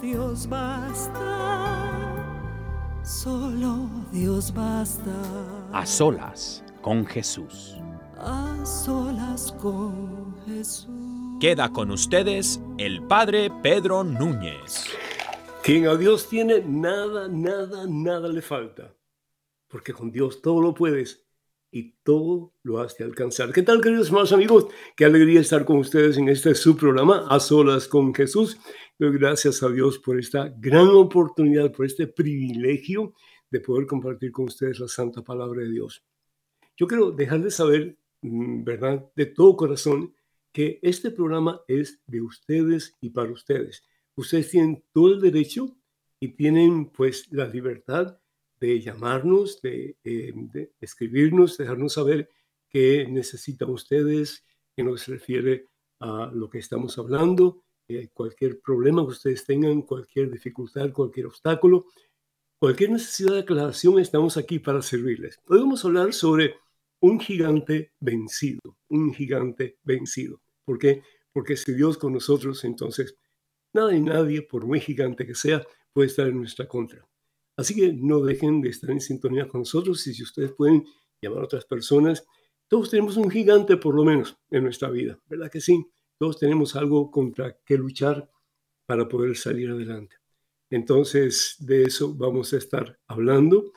Dios basta, solo Dios basta. A solas con Jesús. A solas con Jesús. Queda con ustedes el Padre Pedro Núñez. Quien a Dios tiene, nada, nada, nada le falta. Porque con Dios todo lo puedes y todo lo has de alcanzar. ¿Qué tal, queridos hermanos amigos? Qué alegría estar con ustedes en este su programa, A Solas con Jesús. Gracias a Dios por esta gran oportunidad, por este privilegio de poder compartir con ustedes la santa palabra de Dios. Yo quiero dejarles saber, mm, ¿verdad?, de todo corazón, que este programa es de ustedes y para ustedes. Ustedes tienen todo el derecho y tienen pues la libertad de llamarnos, de, eh, de escribirnos, dejarnos saber qué necesitan ustedes que se refiere a lo que estamos hablando, cualquier problema que ustedes tengan, cualquier dificultad, cualquier obstáculo, cualquier necesidad de aclaración, estamos aquí para servirles. Hoy vamos a hablar sobre un gigante vencido, un gigante vencido. ¿Por qué? Porque si Dios con nosotros, entonces nada y nadie, por muy gigante que sea, puede estar en nuestra contra. Así que no dejen de estar en sintonía con nosotros y si ustedes pueden llamar a otras personas, todos tenemos un gigante por lo menos en nuestra vida, ¿verdad que sí? Todos tenemos algo contra que luchar para poder salir adelante. Entonces, de eso vamos a estar hablando.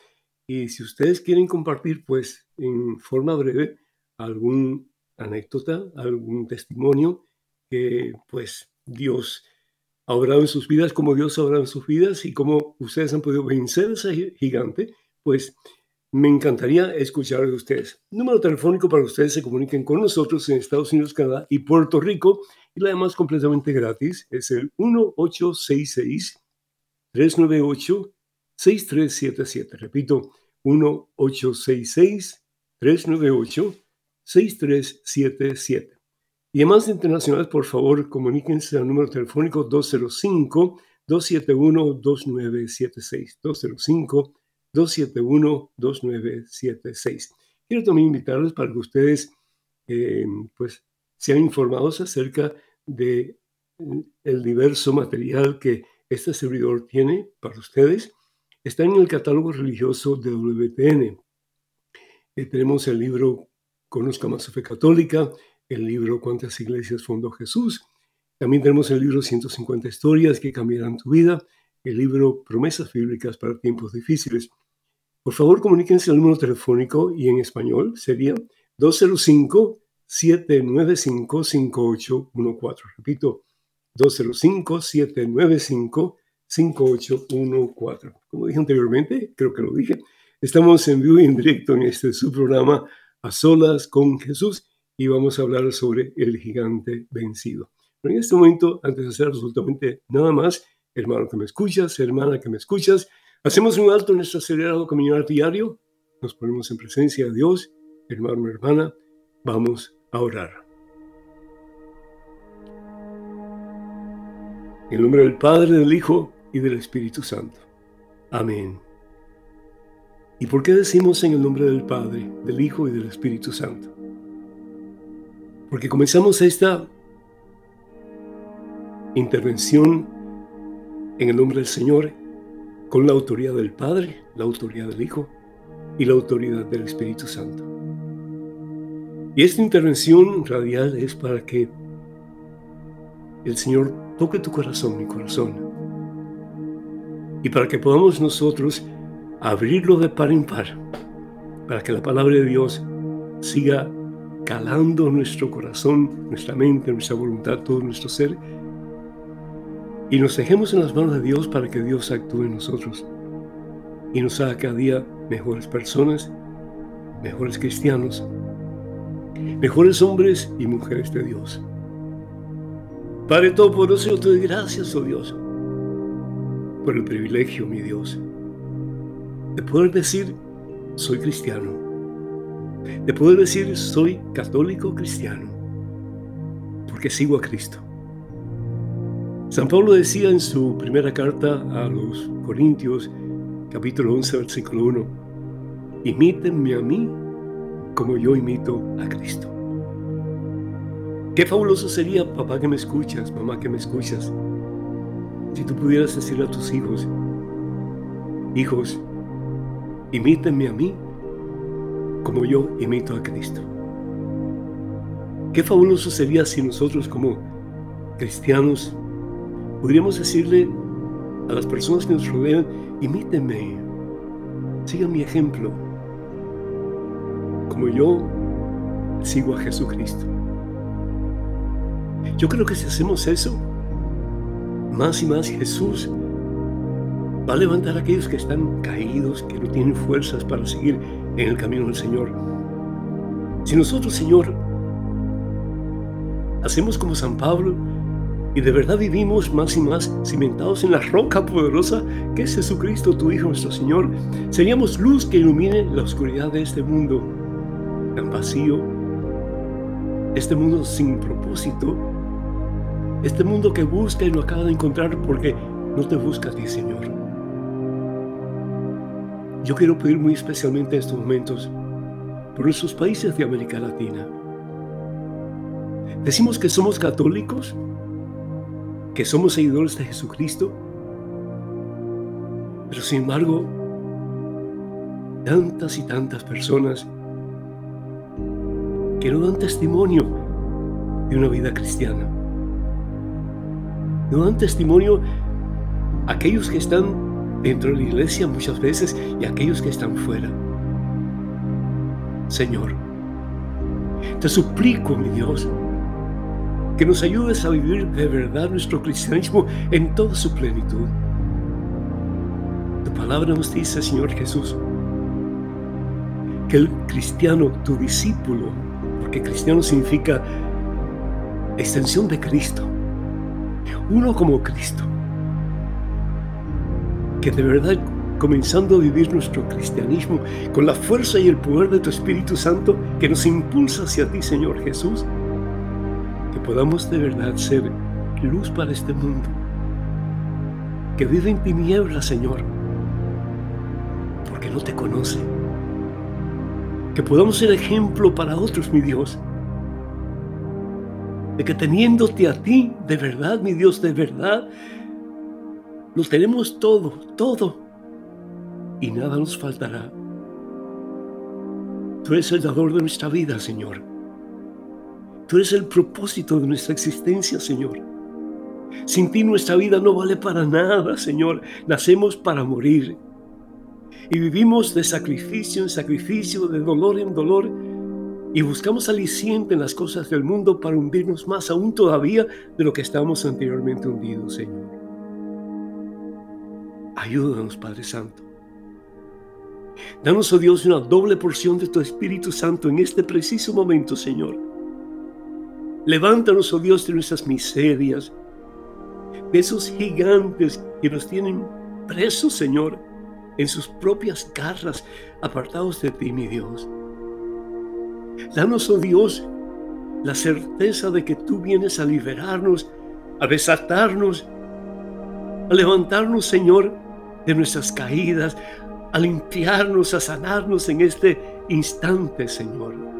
Y si ustedes quieren compartir, pues, en forma breve, algún anécdota, algún testimonio que, pues, Dios ha obrado en sus vidas, como Dios ha obrado en sus vidas y cómo ustedes han podido vencer a ese gigante, pues me encantaría escuchar de ustedes. Número telefónico para que ustedes se comuniquen con nosotros en Estados Unidos, Canadá y Puerto Rico. Y la demás completamente gratis es el 1866-398-6377. Repito, 1866-398-6377. Y además internacionales, por favor, comuníquense al número telefónico 205-271-2976. 205-271-2976. Quiero también invitarles para que ustedes eh, pues, sean informados acerca de el diverso material que este servidor tiene para ustedes. Está en el catálogo religioso de WTN. Eh, tenemos el libro Conozca más su fe católica, el libro Cuántas iglesias fundó Jesús. También tenemos el libro 150 historias que cambiarán tu vida, el libro Promesas bíblicas para tiempos difíciles. Por favor, comuníquense al número telefónico y en español sería 205-795-5814. Repito, 205-795-5814. Como dije anteriormente, creo que lo dije, estamos en vivo y en directo en este su programa A Solas con Jesús y vamos a hablar sobre el gigante vencido. Pero en este momento, antes de hacer absolutamente nada más, hermano que me escuchas, hermana que me escuchas, hacemos un alto en nuestro acelerado caminar diario, nos ponemos en presencia de Dios, hermano, hermana, vamos a orar. En el nombre del Padre, del Hijo y del Espíritu Santo. Amén. ¿Y por qué decimos en el nombre del Padre, del Hijo y del Espíritu Santo? Porque comenzamos esta intervención en el nombre del Señor con la autoridad del Padre, la autoridad del Hijo y la autoridad del Espíritu Santo. Y esta intervención radial es para que el Señor toque tu corazón, mi corazón. Y para que podamos nosotros abrirlo de par en par, para que la palabra de Dios siga calando nuestro corazón, nuestra mente, nuestra voluntad, todo nuestro ser, y nos dejemos en las manos de Dios para que Dios actúe en nosotros y nos haga cada día mejores personas, mejores cristianos, mejores hombres y mujeres de Dios. Padre Todopoderoso, yo te doy gracias, oh Dios, por el privilegio, mi Dios, de poder decir, soy cristiano, de poder decir, soy católico cristiano, porque sigo a Cristo. San Pablo decía en su primera carta a los Corintios, capítulo 11, versículo 1, imítenme a mí como yo imito a Cristo. Qué fabuloso sería, papá que me escuchas, mamá que me escuchas, si tú pudieras decirle a tus hijos, hijos, imítenme a mí como yo imito a Cristo. Qué fabuloso sería si nosotros como cristianos podríamos decirle a las personas que nos rodean, imítenme, sigan mi ejemplo, como yo sigo a Jesucristo. Yo creo que si hacemos eso, más y más Jesús va a levantar a aquellos que están caídos, que no tienen fuerzas para seguir en el camino del Señor. Si nosotros, Señor, hacemos como San Pablo y de verdad vivimos más y más cimentados en la roca poderosa que es Jesucristo, tu Hijo, nuestro Señor, seríamos luz que ilumine la oscuridad de este mundo tan vacío, este mundo sin propósito, este mundo que busca y no acaba de encontrar porque no te busca a ti, Señor. Yo quiero pedir muy especialmente en estos momentos por nuestros países de América Latina. Decimos que somos católicos, que somos seguidores de Jesucristo, pero sin embargo, tantas y tantas personas que no dan testimonio de una vida cristiana. No dan testimonio aquellos que están dentro de la iglesia muchas veces y aquellos que están fuera. Señor, te suplico, mi Dios, que nos ayudes a vivir de verdad nuestro cristianismo en toda su plenitud. Tu palabra nos dice, Señor Jesús, que el cristiano, tu discípulo, porque cristiano significa extensión de Cristo, uno como Cristo, que de verdad comenzando a vivir nuestro cristianismo con la fuerza y el poder de tu Espíritu Santo que nos impulsa hacia ti, Señor Jesús, que podamos de verdad ser luz para este mundo, que vive en tinieblas, Señor, porque no te conoce. Que podamos ser ejemplo para otros, mi Dios. De que teniéndote a ti, de verdad, mi Dios, de verdad, nos tenemos todo, todo, y nada nos faltará. Tú eres el dador de nuestra vida, Señor. Tú eres el propósito de nuestra existencia, Señor. Sin ti nuestra vida no vale para nada, Señor. Nacemos para morir. Y vivimos de sacrificio en sacrificio, de dolor en dolor. Y buscamos aliciente en las cosas del mundo para hundirnos más aún todavía de lo que estábamos anteriormente hundidos, Señor. Ayúdanos, Padre Santo. Danos, oh Dios, una doble porción de tu Espíritu Santo en este preciso momento, Señor Levántanos, oh Dios, de nuestras miserias, de esos gigantes que nos tienen presos, Señor, en sus propias garras, apartados de ti, mi Dios. Danos, oh Dios, la certeza de que tú vienes a liberarnos, a desatarnos, a levantarnos, Señor, de nuestras caídas, a limpiarnos, a sanarnos en este instante, Señor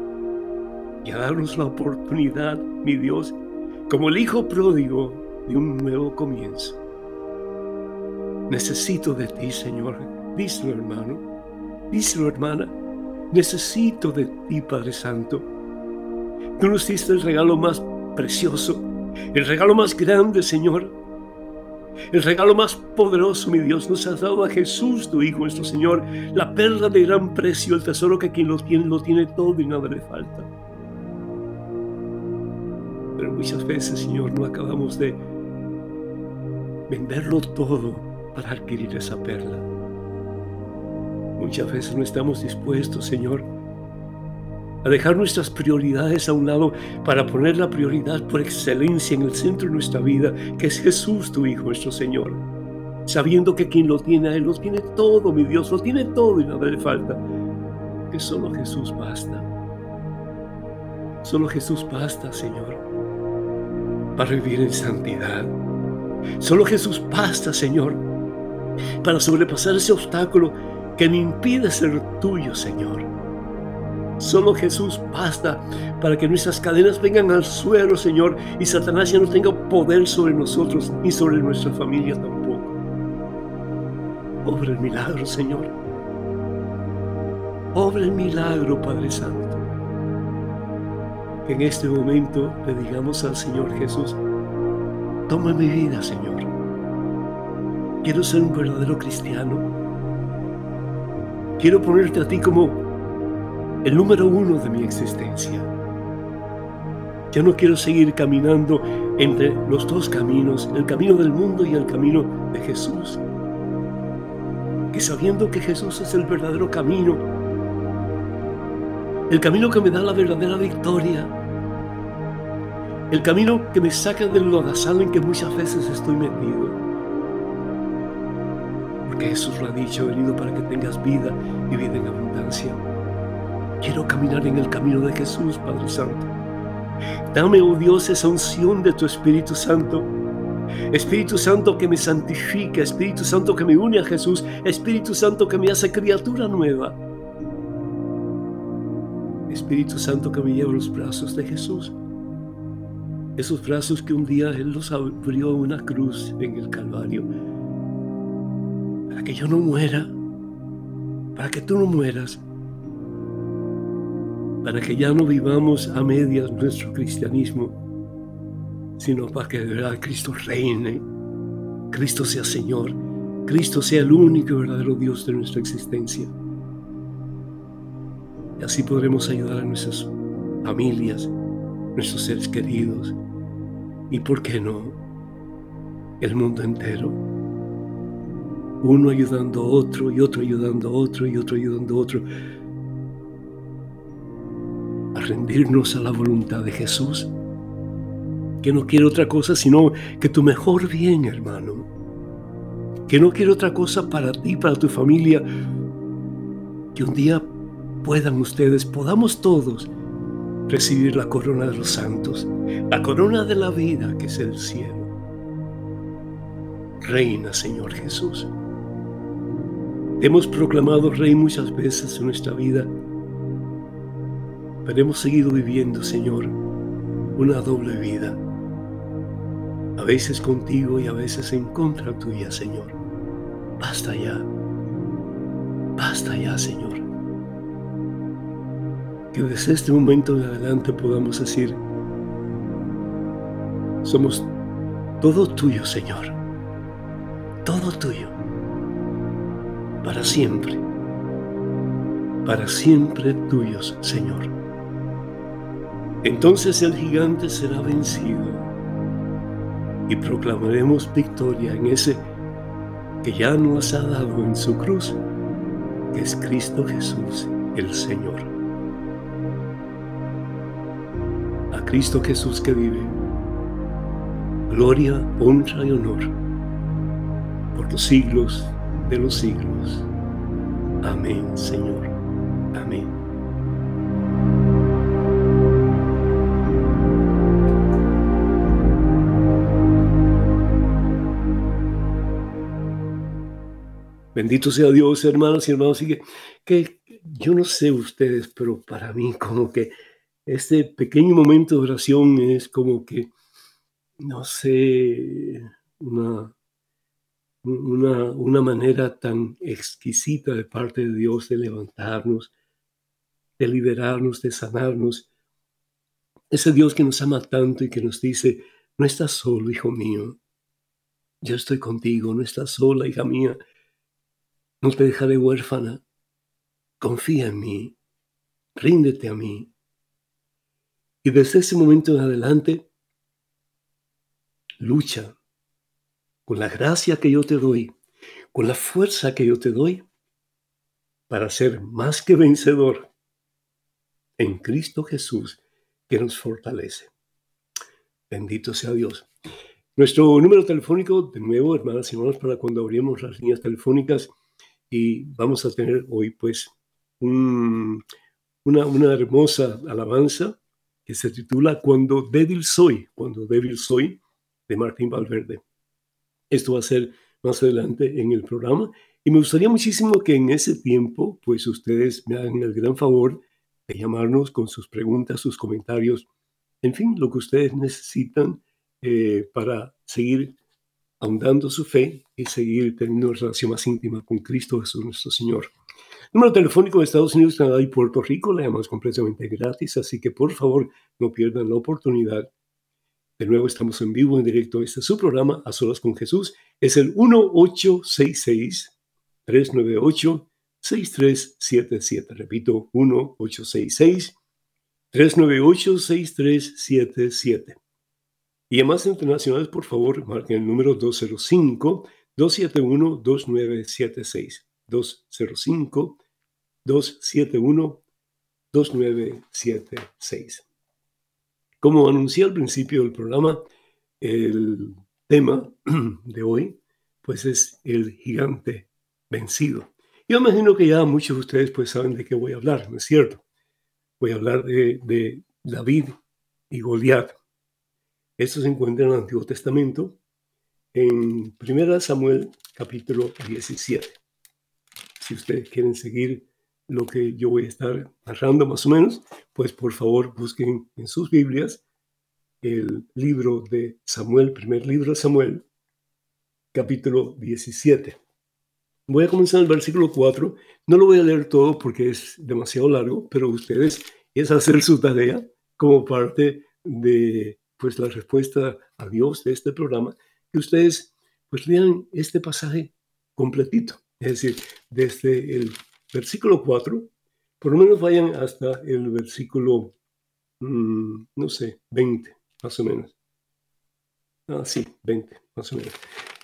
y a darnos la oportunidad, mi Dios, como el Hijo pródigo de un nuevo comienzo. Necesito de ti, Señor. Díselo, hermano. Díselo, hermana. Necesito de ti, Padre Santo. Tú nos diste el regalo más precioso, El regalo más grande, Señor, el regalo más poderoso, mi Dios, nos has dado a Jesús, tu Hijo, nuestro Señor, la perla de gran precio, el tesoro que quien lo tiene, lo tiene todo y nada le falta. Muchas veces, Señor, no acabamos de venderlo todo para adquirir esa perla. Muchas veces no estamos dispuestos, Señor, a dejar nuestras prioridades a un lado para poner la prioridad por excelencia en el centro de nuestra vida, que es Jesús, tu Hijo, nuestro Señor. Sabiendo que quien lo tiene a Él, lo tiene todo, mi Dios, lo tiene todo y nada le falta. Que solo Jesús basta. Solo Jesús basta, Señor, para vivir en santidad. Solo Jesús basta, Señor, para sobrepasar ese obstáculo que me impide ser tuyo, Señor. Solo Jesús basta para que nuestras cadenas vengan al suelo, Señor, y Satanás ya no tenga poder sobre nosotros ni sobre nuestra familia tampoco. Obra el milagro, Señor. Obra el milagro, Padre Santo. Que en este momento le digamos al Señor Jesús, toma mi vida, Señor. Quiero ser un verdadero cristiano. Quiero ponerte a ti como el número uno de mi existencia. Ya no quiero seguir caminando entre los dos caminos, el camino del mundo y el camino de Jesús. Que sabiendo que Jesús es el verdadero camino, el camino que me da la verdadera victoria, el camino que me saca del lodazal en que muchas veces estoy metido. Porque Jesús lo ha dicho, he venido para que tengas vida y vida en abundancia. Quiero caminar en el camino de Jesús, Padre Santo. Dame, oh Dios, esa unción de tu Espíritu Santo. Espíritu Santo que me santifica, Espíritu Santo que me une a Jesús, Espíritu Santo que me hace criatura nueva. Espíritu Santo que me lleva los brazos de Jesús. Esos brazos que un día Él los abrió a una cruz en el Calvario. Para que yo no muera, para que tú no mueras, para que ya no vivamos a medias nuestro cristianismo, sino para que de verdad Cristo reine, Cristo sea Señor, Cristo sea el único y verdadero Dios de nuestra existencia. Y así podremos ayudar a nuestras familias, nuestros seres queridos. Y, ¿por qué no?, el mundo entero. Uno ayudando a otro y otro ayudando a otro y otro ayudando a otro. Rendirnos a la voluntad de Jesús, que no quiere otra cosa sino que tu mejor bien, hermano, que no quiere otra cosa para ti, para tu familia, que un día puedan ustedes, podamos todos recibir la corona de los santos, la corona de la vida que es el cielo. Reina, Señor Jesús. hemos proclamado Rey muchas veces en nuestra vida pero hemos seguido viviendo, Señor, una doble vida. A veces contigo y a veces en contra tuya, Señor. Basta ya. Basta ya, Señor. Que desde este momento en adelante podamos decir, somos todo tuyo, Señor. Todo tuyo. Para siempre. Para siempre tuyos, Señor. Entonces el gigante será vencido y proclamaremos victoria en ese que ya nos ha dado en su cruz, que es Cristo Jesús, el Señor. Cristo Jesús que vive, gloria, honra y honor por los siglos de los siglos. Amén, Señor. Amén. Bendito sea Dios, hermanos y hermanos. Y que, yo no sé ustedes, pero para mí como que este pequeño momento de oración es como que, no sé, una, una, una manera tan exquisita de parte de Dios de levantarnos, de liberarnos, de sanarnos. Ese Dios que nos ama tanto y que nos dice, no estás solo, hijo mío. Yo estoy contigo, no estás sola, hija mía. No te dejaré huérfana. Confía en mí, ríndete a mí. Y desde ese momento en adelante, lucha con la gracia que yo te doy, con la fuerza que yo te doy, para ser más que vencedor en Cristo Jesús que nos fortalece. Bendito sea Dios. Nuestro número telefónico, de nuevo, hermanas y hermanos, para cuando abrimos las líneas telefónicas y vamos a tener hoy pues una, una hermosa alabanza que se titula Cuando débil soy, cuando débil soy, de Martín Valverde. Esto va a ser más adelante en el programa y me gustaría muchísimo que en ese tiempo, pues ustedes me hagan el gran favor de llamarnos con sus preguntas, sus comentarios, en fin, lo que ustedes necesitan eh, para seguir ahondando su fe y seguir teniendo una relación más íntima con Cristo Jesús nuestro Señor. Número telefónico de Estados Unidos, Canadá y Puerto Rico, la llamamos completamente gratis, así que por favor no pierdan la oportunidad. De nuevo estamos en vivo, en directo. Este es su programa, A Solas con Jesús. Es el 1866-398-6377. Repito, 1866-398-6377. Y además internacionales, por favor, marquen el número 205-271-2976. 205-271-2976. Como anuncié al principio del programa, el tema de hoy, pues es el gigante vencido. Yo imagino que ya muchos de ustedes pues saben de qué voy a hablar, ¿no es cierto? Voy a hablar de, de David y Goliat. Esto se encuentra en el Antiguo Testamento, en 1 Samuel capítulo 17. Si ustedes quieren seguir lo que yo voy a estar narrando más o menos, pues por favor busquen en sus Biblias el libro de Samuel, primer libro de Samuel, capítulo 17. Voy a comenzar el versículo 4. No lo voy a leer todo porque es demasiado largo, pero ustedes es hacer su tarea como parte de pues la respuesta a Dios de este programa, que ustedes pues lean este pasaje completito, es decir, desde el versículo 4, por lo menos vayan hasta el versículo, mm, no sé, 20, más o menos. Ah, sí, 20, más o menos.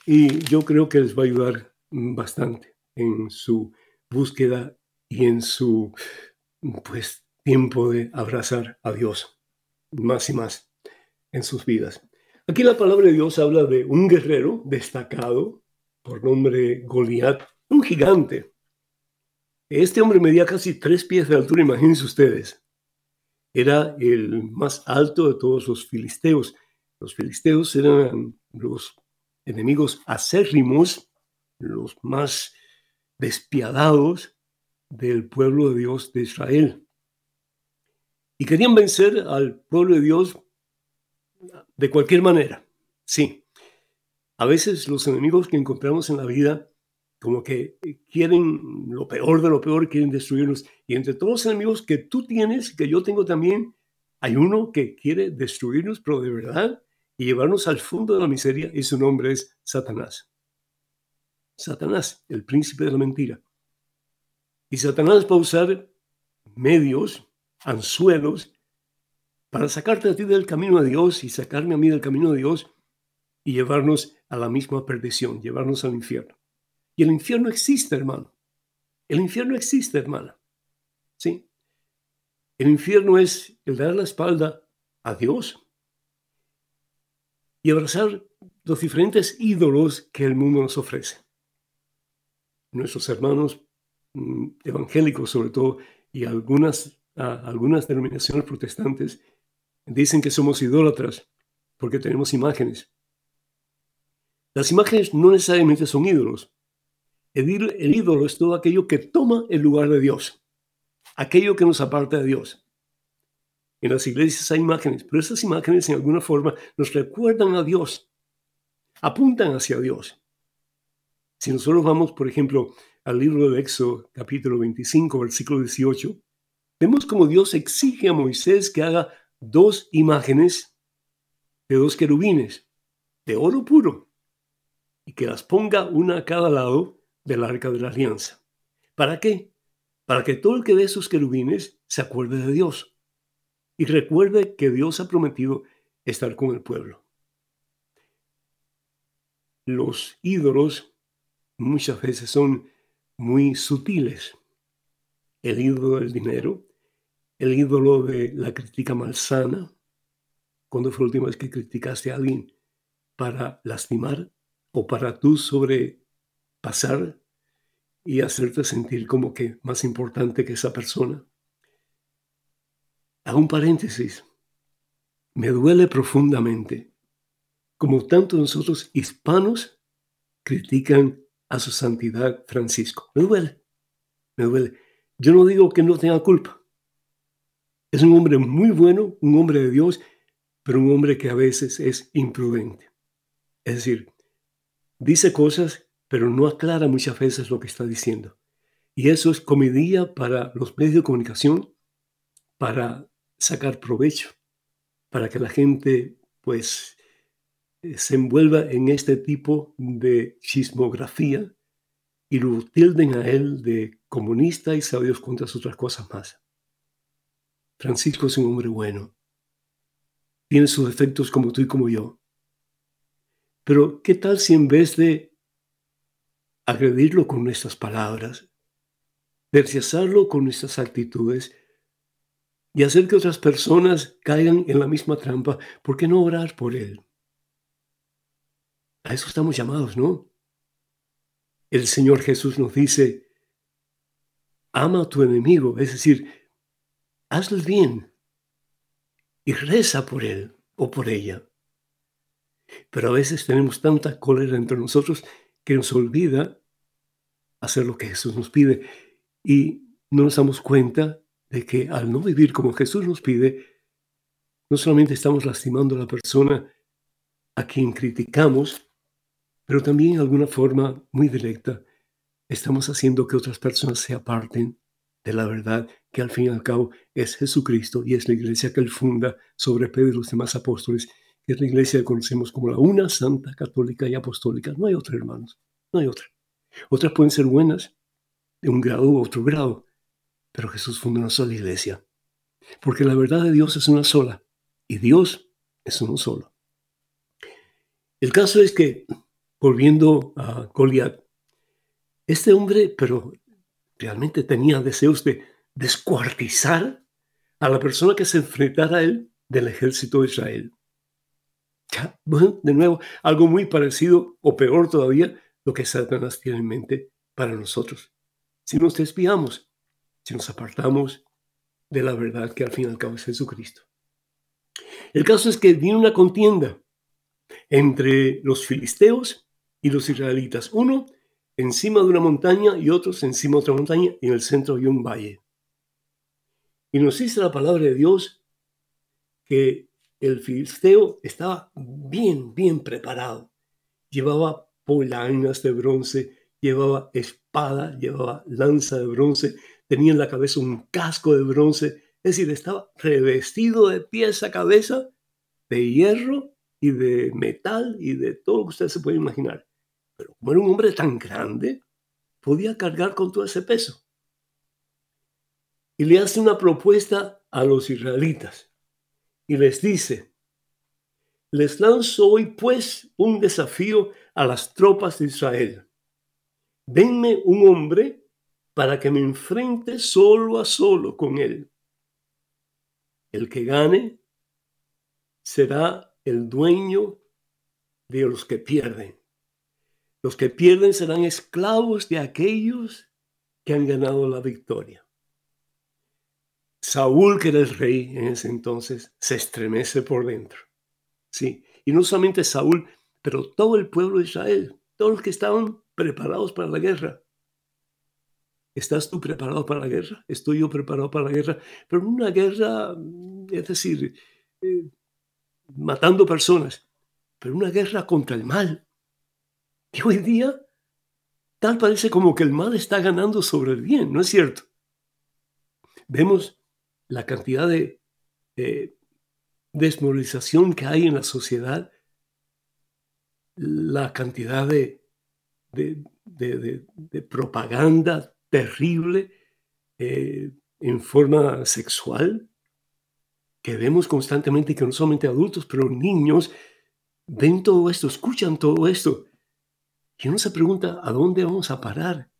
Y yo creo que les va a ayudar bastante en su búsqueda y en su, pues, tiempo de abrazar a Dios más y más en sus vidas. Aquí la palabra de Dios habla de un guerrero destacado por nombre Goliat, un gigante, este hombre medía casi tres pies de altura, imagínense ustedes. Era el más alto de todos los filisteos. Los filisteos eran los enemigos acérrimos, los más despiadados del pueblo de Dios de Israel. Y querían vencer al pueblo de Dios de cualquier manera. Sí, a veces los enemigos que encontramos en la vida como que eh, quieren lo peor de lo peor, quieren destruirnos. Y entre todos los enemigos que tú tienes, que yo tengo también, hay uno que quiere destruirnos, pero de verdad, y llevarnos al fondo de la miseria, y su nombre es Satanás. Satanás, el príncipe de la mentira. Y Satanás va a usar medios, anzuelos, para sacarte a ti del camino de Dios y sacarme a mí del camino de Dios y llevarnos a la misma perdición, llevarnos al infierno. Y el infierno existe, hermano. El infierno existe, hermana. ¿Sí? El infierno es el dar la espalda a Dios y abrazar los diferentes ídolos que el mundo nos ofrece. Nuestros hermanos mm, evangélicos, sobre todo, y algunas, algunas denominaciones protestantes, dicen que somos idólatras porque tenemos imágenes. Las imágenes no necesariamente son ídolos, el, ídolo es todo aquello que toma el lugar de Dios, aquello que nos aparta de Dios. En las iglesias hay imágenes, pero esas imágenes en alguna forma nos recuerdan a Dios, apuntan hacia Dios. Si nosotros vamos, por ejemplo, al libro de Éxodo, capítulo 25, versículo 18, vemos como Dios exige a Moisés que haga dos imágenes de dos querubines de oro puro y que las ponga una a cada lado del arca de la alianza. ¿Para qué? Para que todo el que ve esos querubines se acuerde de Dios y recuerde que Dios ha prometido estar con el pueblo. Los ídolos muchas veces son muy sutiles. El ídolo del dinero, el ídolo de la crítica malsana. ¿Cuándo fue la última vez que criticaste a alguien para lastimar o para tú sobrepasar y hacerte sentir como que más importante que esa persona? Hago un paréntesis. Me duele profundamente como tanto nosotros hispanos critican a su santidad Francisco. Me duele, me duele. Yo no digo que no tenga culpa. Es un hombre muy bueno, un hombre de Dios, pero un hombre que a veces es imprudente. Es decir, dice cosas, pero no aclara muchas veces lo que está diciendo. Y eso es comedia para los medios de comunicación, para sacar provecho, para que la gente pues eh, se envuelva en este tipo de chismografía y lo tilden a él de comunista y sabe Dios cuántas otras cosas más. Francisco es un hombre bueno. Tiene sus defectos como tú y como yo. Pero ¿qué tal si en vez de agredirlo con nuestras palabras, de rechazarlo con nuestras actitudes y hacer que otras personas caigan en la misma trampa, ¿por qué no orar por él? A eso estamos llamados, ¿no? El Señor Jesús nos dice, ama a tu enemigo, es decir, hazle bien y reza por él o por ella. Pero a veces tenemos tanta cólera entre nosotros que nos olvida hacer lo que Jesús nos pide y no nos damos cuenta de que al no vivir como Jesús nos pide, no solamente estamos lastimando a la persona a quien criticamos, pero también de alguna forma muy directa estamos haciendo que otras personas se aparten de la verdad que al fin y al cabo es Jesucristo y es la iglesia que él funda sobre Pedro y los demás apóstoles, que es la iglesia que conocemos como la una santa, católica y apostólica. No hay otra, hermanos, no hay otra. Otras pueden ser buenas de un grado u otro grado, pero Jesús fundó una sola iglesia, porque la verdad de Dios es una sola y Dios es uno solo. El caso es que, volviendo a Goliat, este hombre, pero realmente tenía deseos de descuartizar a la persona que se enfrentara a él del ejército de Israel. de nuevo, algo muy parecido o peor todavía, lo que Satanás tiene en mente para nosotros. Si nos despiamos, si nos apartamos de la verdad que al fin y al cabo es Jesucristo. El caso es que viene una contienda entre los filisteos y los israelitas. Uno encima de una montaña y otros encima de otra montaña y en el centro había un valle. Y nos dice la palabra de Dios que el filisteo estaba bien, bien preparado. Llevaba polainas de bronce, llevaba espada, llevaba lanza de bronce, tenía en la cabeza un casco de bronce, es decir, estaba revestido de pies a cabeza de hierro y de metal y de todo lo que usted se puede imaginar. Pero como era un hombre tan grande, podía cargar con todo ese peso. Y le hace una propuesta a los israelitas y les dice, les lanzo hoy pues un desafío a las tropas de Israel. Denme un hombre para que me enfrente solo a solo con él. El que gane será el dueño de los que pierden. Los que pierden serán esclavos de aquellos que han ganado la victoria. Saúl, que era el rey en ese entonces, se estremece por dentro. Sí, y no solamente Saúl, pero todo el pueblo de Israel, todos los que estaban preparados para la guerra. ¿Estás tú preparado para la guerra? ¿Estoy yo preparado para la guerra? Pero una guerra, es decir, eh, matando personas, pero una guerra contra el mal, y hoy día, tal parece como que el mal está ganando sobre el bien, ¿no es cierto? Vemos la cantidad de desmoralización que hay en la sociedad, la cantidad de, de, propaganda terrible eh, en forma sexual que vemos constantemente que no solamente adultos, pero niños ven todo esto, escuchan todo esto. Y uno se pregunta, ¿a dónde vamos a parar?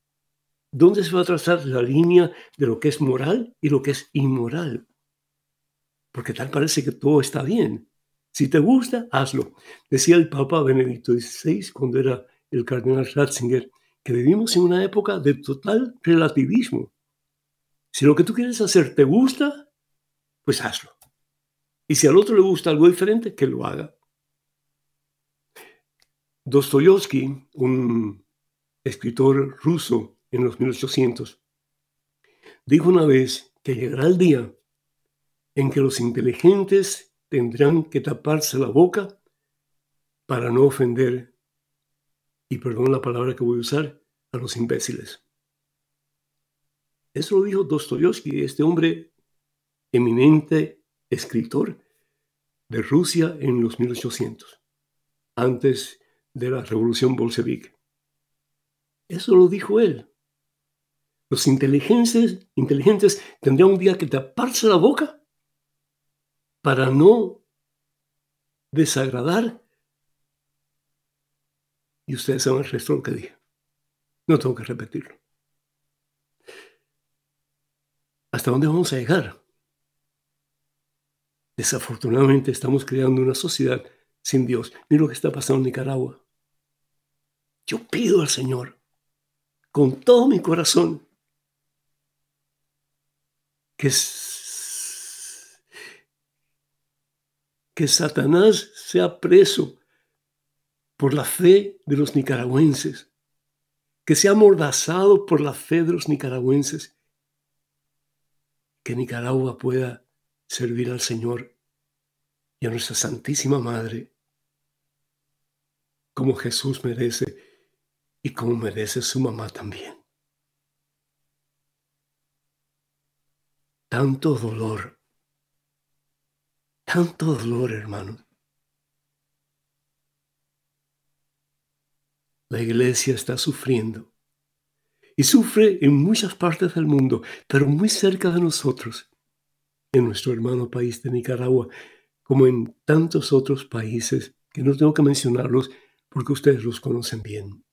¿Dónde se va a trazar la línea de lo que es moral y lo que es inmoral? Porque tal parece que todo está bien. Si te gusta, hazlo. Decía el Papa Benedicto XVI cuando era el cardenal Ratzinger, que vivimos en una época de total relativismo. Si lo que tú quieres hacer te gusta, pues hazlo. Y si al otro le gusta algo diferente, que lo haga. Dostoyevsky, un escritor ruso en los 1800, dijo una vez que llegará el día en que los inteligentes tendrán que taparse la boca para no ofender, y perdón la palabra que voy a usar, a los imbéciles. Eso lo dijo Dostoyevsky, este hombre eminente escritor de Rusia en los 1800, antes de la revolución bolchevique. Eso lo dijo él. Los inteligentes, inteligentes tendrían un día que taparse la boca para no desagradar. Y ustedes saben el resto que dije. No tengo que repetirlo. ¿Hasta dónde vamos a llegar? Desafortunadamente estamos creando una sociedad sin Dios. Mira lo que está pasando en Nicaragua. Yo pido al Señor con todo mi corazón que, que Satanás sea preso por la fe de los nicaragüenses, que sea amordazado por la fe de los nicaragüenses, que Nicaragua pueda servir al Señor y a nuestra Santísima Madre como Jesús merece y como merece su mamá también. Tanto dolor, tanto dolor, hermano. La iglesia está sufriendo y sufre en muchas partes del mundo, pero muy cerca de nosotros, en nuestro hermano país de Nicaragua, como en tantos otros países que no tengo que mencionarlos porque ustedes los conocen bien.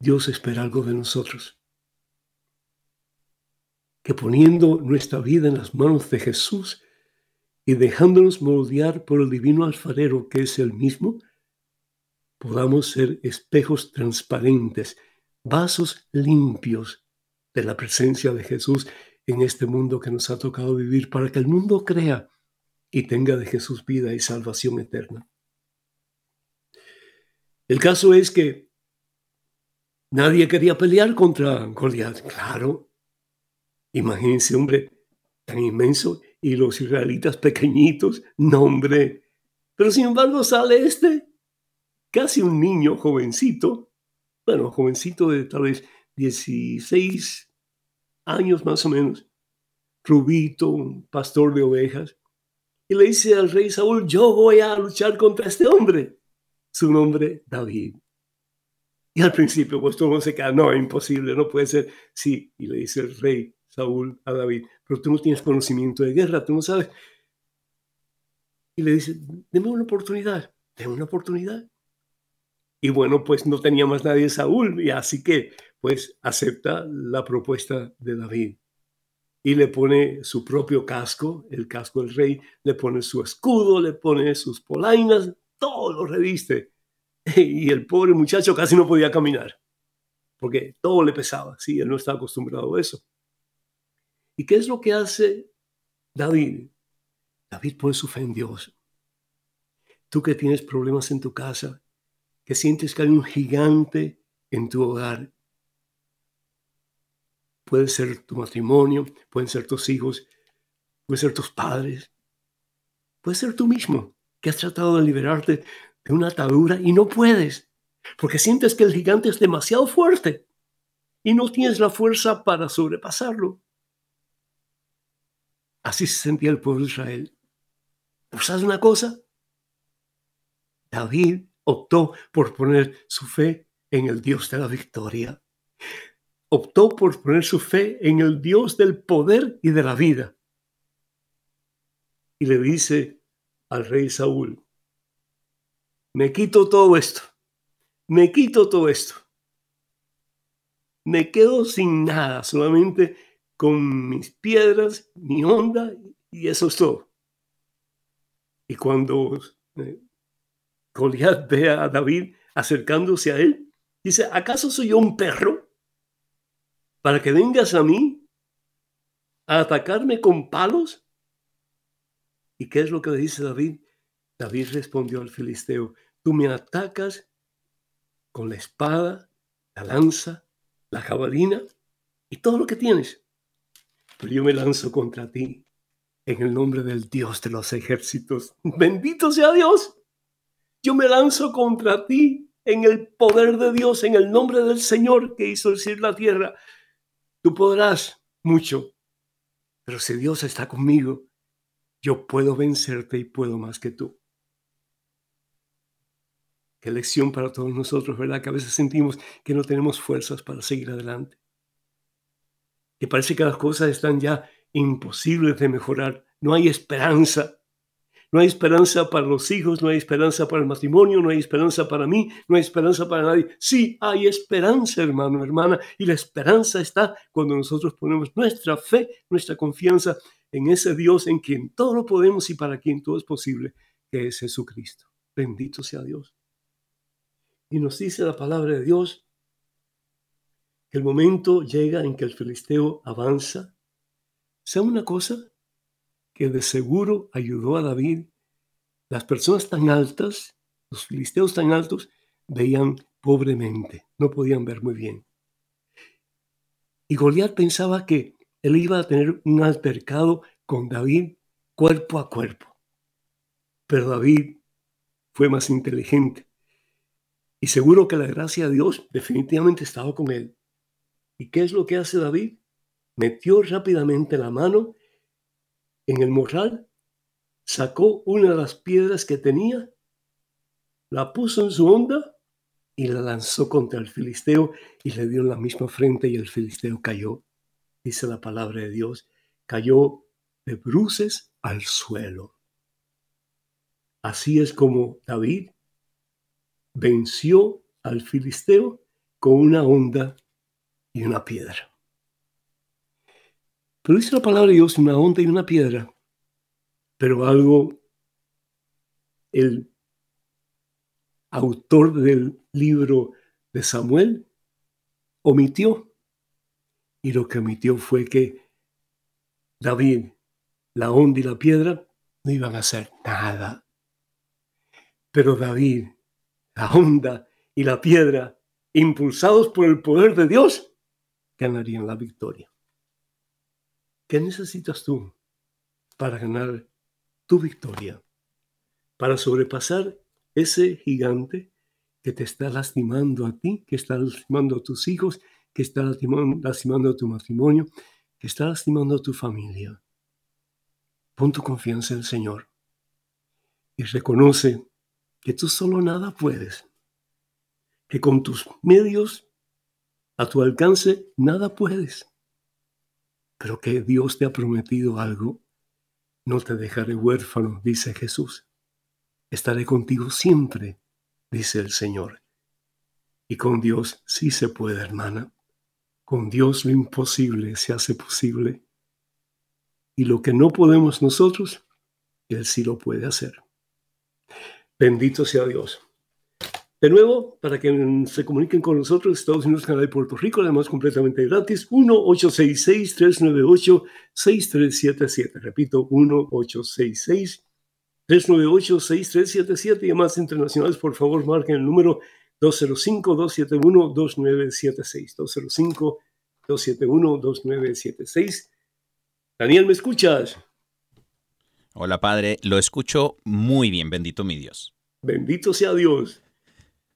Dios espera algo de nosotros. Que poniendo nuestra vida en las manos de Jesús y dejándonos moldear por el divino alfarero que es el mismo, podamos ser espejos transparentes, vasos limpios de la presencia de Jesús en este mundo que nos ha tocado vivir para que el mundo crea y tenga de Jesús vida y salvación eterna. El caso es que Nadie quería pelear contra Goliat. Claro. Imagínense, hombre, tan inmenso y los israelitas pequeñitos. No, hombre. Pero sin embargo sale este, casi un niño jovencito, bueno, jovencito de tal vez 16 años más o menos, rubito, un pastor de ovejas, y le dice al rey Saúl, yo voy a luchar contra este hombre. Su nombre, David. Y al principio, pues todo se queda, no, imposible, no puede ser. Sí, y le dice el rey Saúl a David, pero tú no tienes conocimiento de guerra, tú no sabes. Y le dice, deme una oportunidad, deme una oportunidad. Y bueno, pues no tenía más nadie Saúl, y así que pues acepta la propuesta de David. Y le pone su propio casco, el casco del rey, le pone su escudo, le pone sus polainas, todo lo reviste y el pobre muchacho casi no podía caminar, porque todo le pesaba, sí, él no estaba acostumbrado a eso. ¿Y qué es lo que hace David? David pone su fe en Dios. Tú que tienes problemas en tu casa, que sientes que hay un gigante en tu hogar, puede ser tu matrimonio, pueden ser tus hijos, pueden ser tus padres, puede ser tú mismo, que has tratado de liberarte una atadura y no puedes, porque sientes que el gigante es demasiado fuerte y no tienes la fuerza para sobrepasarlo. Así se sentía el pueblo de Israel. Pero ¿sabes una cosa? David optó por poner su fe en el Dios de la victoria. Optó por poner su fe en el Dios del poder y de la vida. Y le dice al rey Saúl, me quito todo esto, me quito todo esto. Me quedo sin nada, solamente con mis piedras, mi onda, y eso es todo. Y cuando eh, Goliat ve a David acercándose a él, dice, ¿acaso soy yo un perro para que vengas a mí a atacarme con palos? ¿Y qué es lo que le dice David? David respondió al filisteo, tú me atacas con la espada, la lanza, la jabalina y todo lo que tienes. Pero yo me lanzo contra ti en el nombre del Dios de los ejércitos. Bendito sea Dios. Yo me lanzo contra ti en el poder de Dios, en el nombre del Señor que hizo el cielo y la tierra. Tú podrás mucho, pero si Dios está conmigo, yo puedo vencerte y puedo más que tú. Qué lección para todos nosotros, ¿verdad? Que a veces sentimos que no tenemos fuerzas para seguir adelante. Que parece que las cosas están ya imposibles de mejorar. No hay esperanza. No hay esperanza para los hijos, no hay esperanza para el matrimonio, no hay esperanza para mí, no hay esperanza para nadie. Sí, hay esperanza, hermano, hermana, y la esperanza está cuando nosotros ponemos nuestra fe, nuestra confianza en ese Dios en quien todo lo podemos y para quien todo es posible, que es Jesucristo. Bendito sea Dios. Y nos dice la palabra de Dios el momento llega en que el filisteo avanza. Sea una cosa que de seguro ayudó a David. Las personas tan altas, los filisteos tan altos, veían pobremente, no podían ver muy bien. Y Goliat pensaba que él iba a tener un altercado con David cuerpo a cuerpo. Pero David fue más inteligente y seguro que la gracia de Dios definitivamente estaba con él. ¿Y qué es lo que hace David? Metió rápidamente la mano en el morral, sacó una de las piedras que tenía, la puso en su onda y la lanzó contra el filisteo y le dio en la misma frente y el filisteo cayó dice la palabra de Dios, cayó de bruces al suelo. Así es como David venció al filisteo con una onda y una piedra. Pero dice la palabra de Dios una onda y una piedra, pero algo el autor del libro de Samuel omitió. Y lo que omitió fue que David, la onda y la piedra no iban a hacer nada. Pero David, la onda y la piedra, impulsados por el poder de Dios, ganarían la victoria. ¿Qué necesitas tú para ganar tu victoria? Para sobrepasar ese gigante que te está lastimando a ti, que está lastimando a tus hijos, que está lastimando, a tu matrimonio, que está lastimando a tu familia. Pon tu confianza en el Señor y reconoce que tú solo nada puedes, que con tus medios a tu alcance nada puedes, pero que Dios te ha prometido algo. No te dejaré huérfano, dice Jesús. Estaré contigo siempre, dice el Señor. Y con Dios sí se puede, hermana. Con Dios lo imposible se hace posible. Y lo que no podemos nosotros, Él sí lo puede hacer. Bendito sea Dios. De nuevo, para que se comuniquen con nosotros, Estados Unidos, Canadá y Puerto Rico, además completamente gratis, 1-866-398-6377. Repito, 1-866-398-6377 y además internacionales, por favor, marquen el número 205-271-2976. 205-271-2976. Daniel, ¿me escuchas? Hola, Padre. Lo escucho muy bien. Bendito mi Dios. Bendito sea Dios.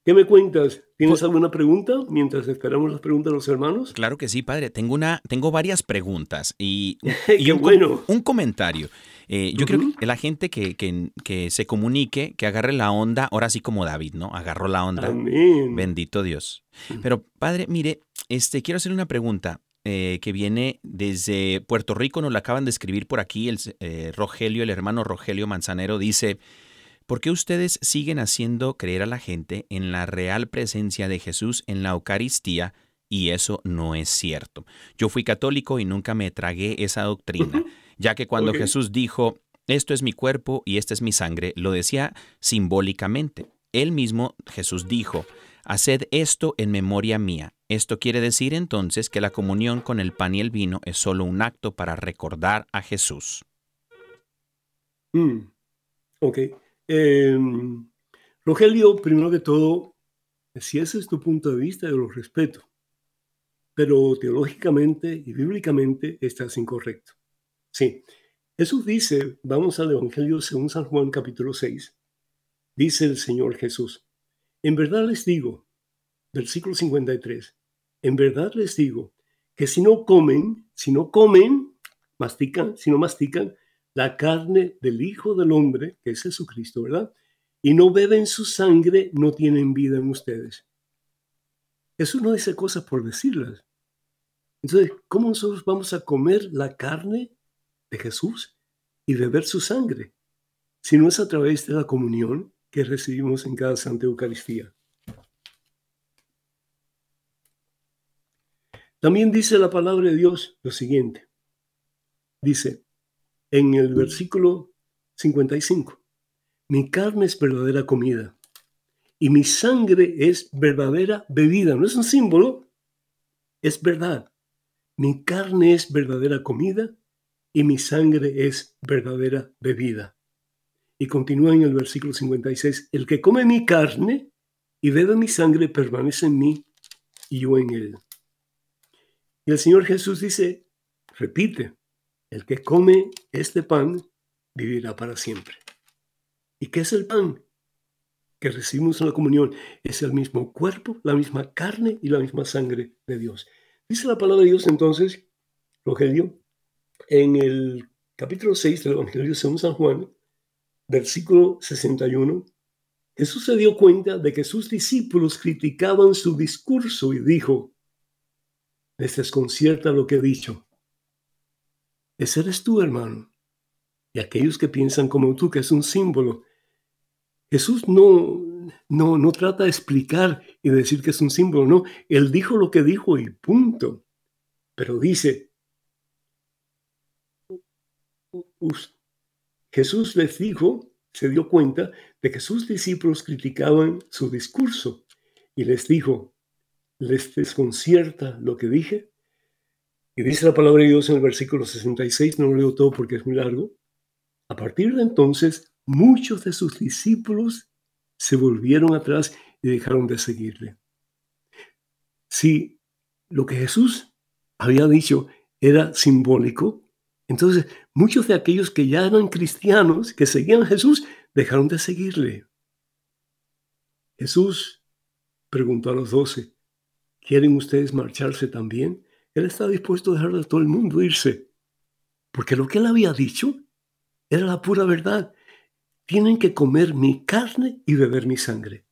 ¿Qué me cuentas? ¿Tienes alguna pregunta mientras esperamos las preguntas de los hermanos? Claro que sí, padre. Tengo una, tengo varias preguntas y, y un, bueno. un comentario. Eh, yo creo que la gente que, que, se comunique, que agarre la onda, ahora sí como David, ¿no? Agarró la onda. Amén. Bendito Dios. Pero, padre, mire, este, quiero hacerle una pregunta. Eh, que viene desde Puerto Rico, nos la acaban de escribir por aquí, el eh, Rogelio, el hermano Rogelio Manzanero, dice, ¿por qué ustedes siguen haciendo creer a la gente en la real presencia de Jesús en la Eucaristía? Y eso no es cierto. Yo fui católico y nunca me tragué esa doctrina, ya que cuando Jesús dijo, esto es mi cuerpo y esta es mi sangre, lo decía simbólicamente. Él mismo, Jesús dijo, Haced esto en memoria mía. Esto quiere decir entonces que la comunión con el pan y el vino es solo un acto para recordar a Jesús. Mm, ok. Em, Rogelio, primero que todo, si ese es tu punto de vista, yo lo respeto. Pero teológicamente y bíblicamente estás incorrecto. Sí. Jesús dice, vamos al Evangelio según San Juan capítulo 6, dice el Señor Jesús, en verdad les digo, versículo 53, en verdad les digo que si no comen, si no comen, mastican, si no mastican la carne del Hijo del Hombre, que es Jesucristo, ¿verdad? Y no beben su sangre, no tienen vida en ustedes. Eso no dice cosas por decirlas. Entonces, ¿cómo nosotros vamos a comer la carne de Jesús y beber su sangre? Si no es a través de la comunión que recibimos en cada Santa Eucaristía. También dice la palabra de Dios lo siguiente. Dice en el versículo 55, mi carne es verdadera comida y mi sangre es verdadera bebida. No es un símbolo, es verdad. Mi carne es verdadera comida y mi sangre es verdadera bebida. Y continúa en el versículo 56, el que come mi carne y bebe mi sangre permanece en mí y yo en él. Y el Señor Jesús dice, repite, el que come este pan vivirá para siempre. ¿Y qué es el pan? Que recibimos en la comunión. Es el mismo cuerpo, la misma carne y la misma sangre de Dios. Dice la palabra de Dios entonces, Rogelio, en el capítulo 6 del Evangelio según San Juan, versículo 61, Jesús se dio cuenta de que sus discípulos criticaban su discurso y dijo, les desconcierta lo que he dicho. Ese eres tú, hermano. Y aquellos que piensan como tú, que es un símbolo. Jesús no, no, no trata de explicar y decir que es un símbolo, no. Él dijo lo que dijo y punto. Pero dice, Jesús les dijo, se dio cuenta de que sus discípulos criticaban su discurso y les dijo, ¿les desconcierta lo que dije? Y dice la palabra de Dios en el versículo 66, no lo leo todo porque es muy largo. A partir de entonces, muchos de sus discípulos se volvieron atrás y dejaron de seguirle. Si lo que Jesús había dicho era simbólico, entonces, muchos de aquellos que ya eran cristianos, que seguían a Jesús, dejaron de seguirle. Jesús preguntó a los doce, ¿quieren ustedes marcharse también? Él estaba dispuesto a dejar a todo el mundo irse, porque lo que él había dicho era la pura verdad. Tienen que comer mi carne y beber mi sangre.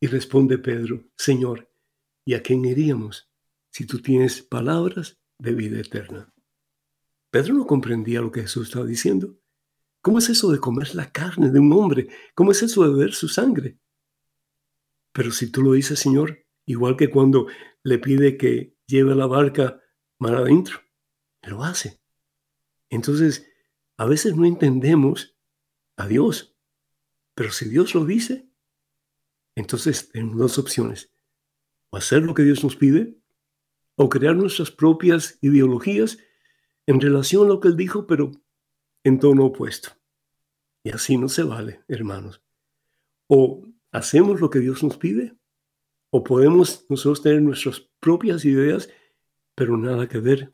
Y responde Pedro, Señor, ¿y a quién iríamos si tú tienes palabras de vida eterna? Pedro no comprendía lo que Jesús estaba diciendo. ¿Cómo es eso de comer la carne de un hombre? ¿Cómo es eso de beber su sangre? Pero si tú lo dices, Señor, igual que cuando le pide que lleve la barca mar adentro, lo hace. Entonces, a veces no entendemos a Dios, pero si Dios lo dice, entonces tenemos dos opciones. O hacer lo que Dios nos pide, o crear nuestras propias ideologías en relación a lo que él dijo, pero en tono opuesto. Y así no se vale, hermanos. O hacemos lo que Dios nos pide, o podemos nosotros tener nuestras propias ideas, pero nada que ver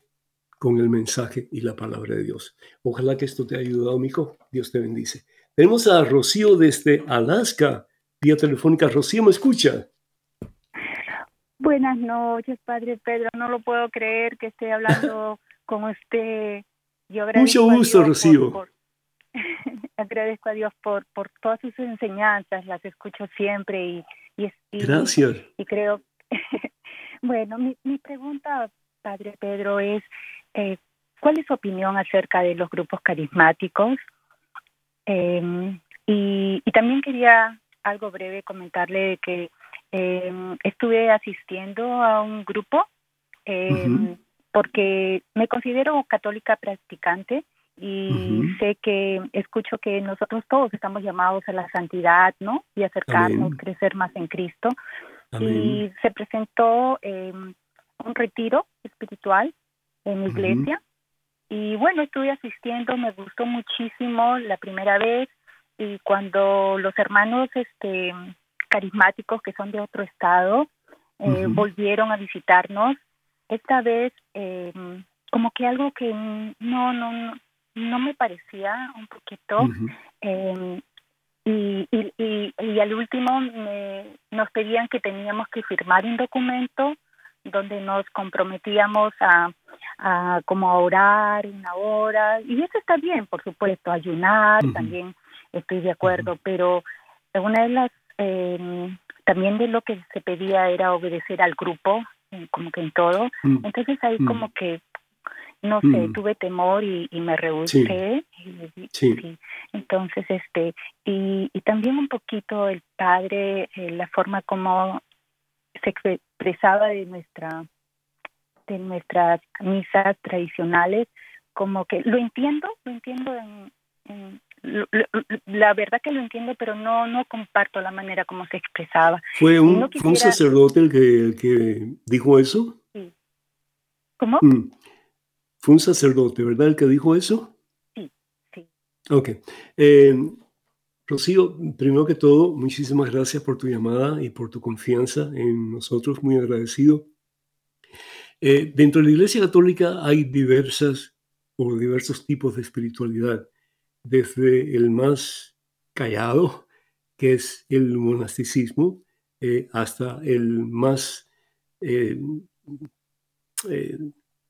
con el mensaje y la palabra de Dios. Ojalá que esto te haya ayudado, amigo. Dios te bendice. Tenemos a Rocío desde Alaska. vía telefónica. Rocío, ¿me escucha? Buenas noches, Padre Pedro. No lo puedo creer que esté hablando con usted. Yo Mucho gusto, Rocío. agradezco a Dios por, por todas sus enseñanzas, las escucho siempre y, y, Gracias. Y, creo, bueno, mi, mi pregunta, Padre Pedro, es, eh, ¿cuál es su opinión acerca de los grupos carismáticos? Eh, y, y también quería algo breve comentarle de que eh, estuve asistiendo a un grupo eh, porque me considero católica practicante y sé que escucho que nosotros todos estamos llamados a la santidad, ¿no? Y acercarnos, crecer más en Cristo. Y se presentó eh, un retiro espiritual en mi iglesia. Y bueno, estuve asistiendo, me gustó muchísimo la primera vez y cuando los hermanos este carismáticos que son de otro estado eh, volvieron a visitarnos esta vez eh, como que algo que no no no me parecía un poquito em, y, y, y, al último nos pedían que teníamos que firmar un documento donde nos comprometíamos a, a como a orar una hora y eso está bien por supuesto ayunar también estoy de acuerdo pero una de las eh, también de lo que se pedía era obedecer al grupo como que en todo entonces ahí como que no sé, mm. tuve temor y, me rehusé. Sí. Entonces, este, y, y también un poquito el padre, eh, la forma como se expresaba de nuestra de nuestras misas tradicionales, como que lo entiendo, lo entiendo en, la verdad que lo entiendo, pero no no comparto la manera como se expresaba. ¿Fue un, un sacerdote el que, que dijo eso? Sí. ¿Cómo? Mm. Fue un sacerdote, ¿verdad? El que dijo eso. Sí, sí. Ok. Eh, Rocío, primero que todo, muchísimas gracias por tu llamada y por tu confianza en nosotros, muy agradecido. Eh, dentro de la Iglesia Católica hay diversas o diversos tipos de espiritualidad, desde el más callado, que es el monasticismo, eh, hasta el más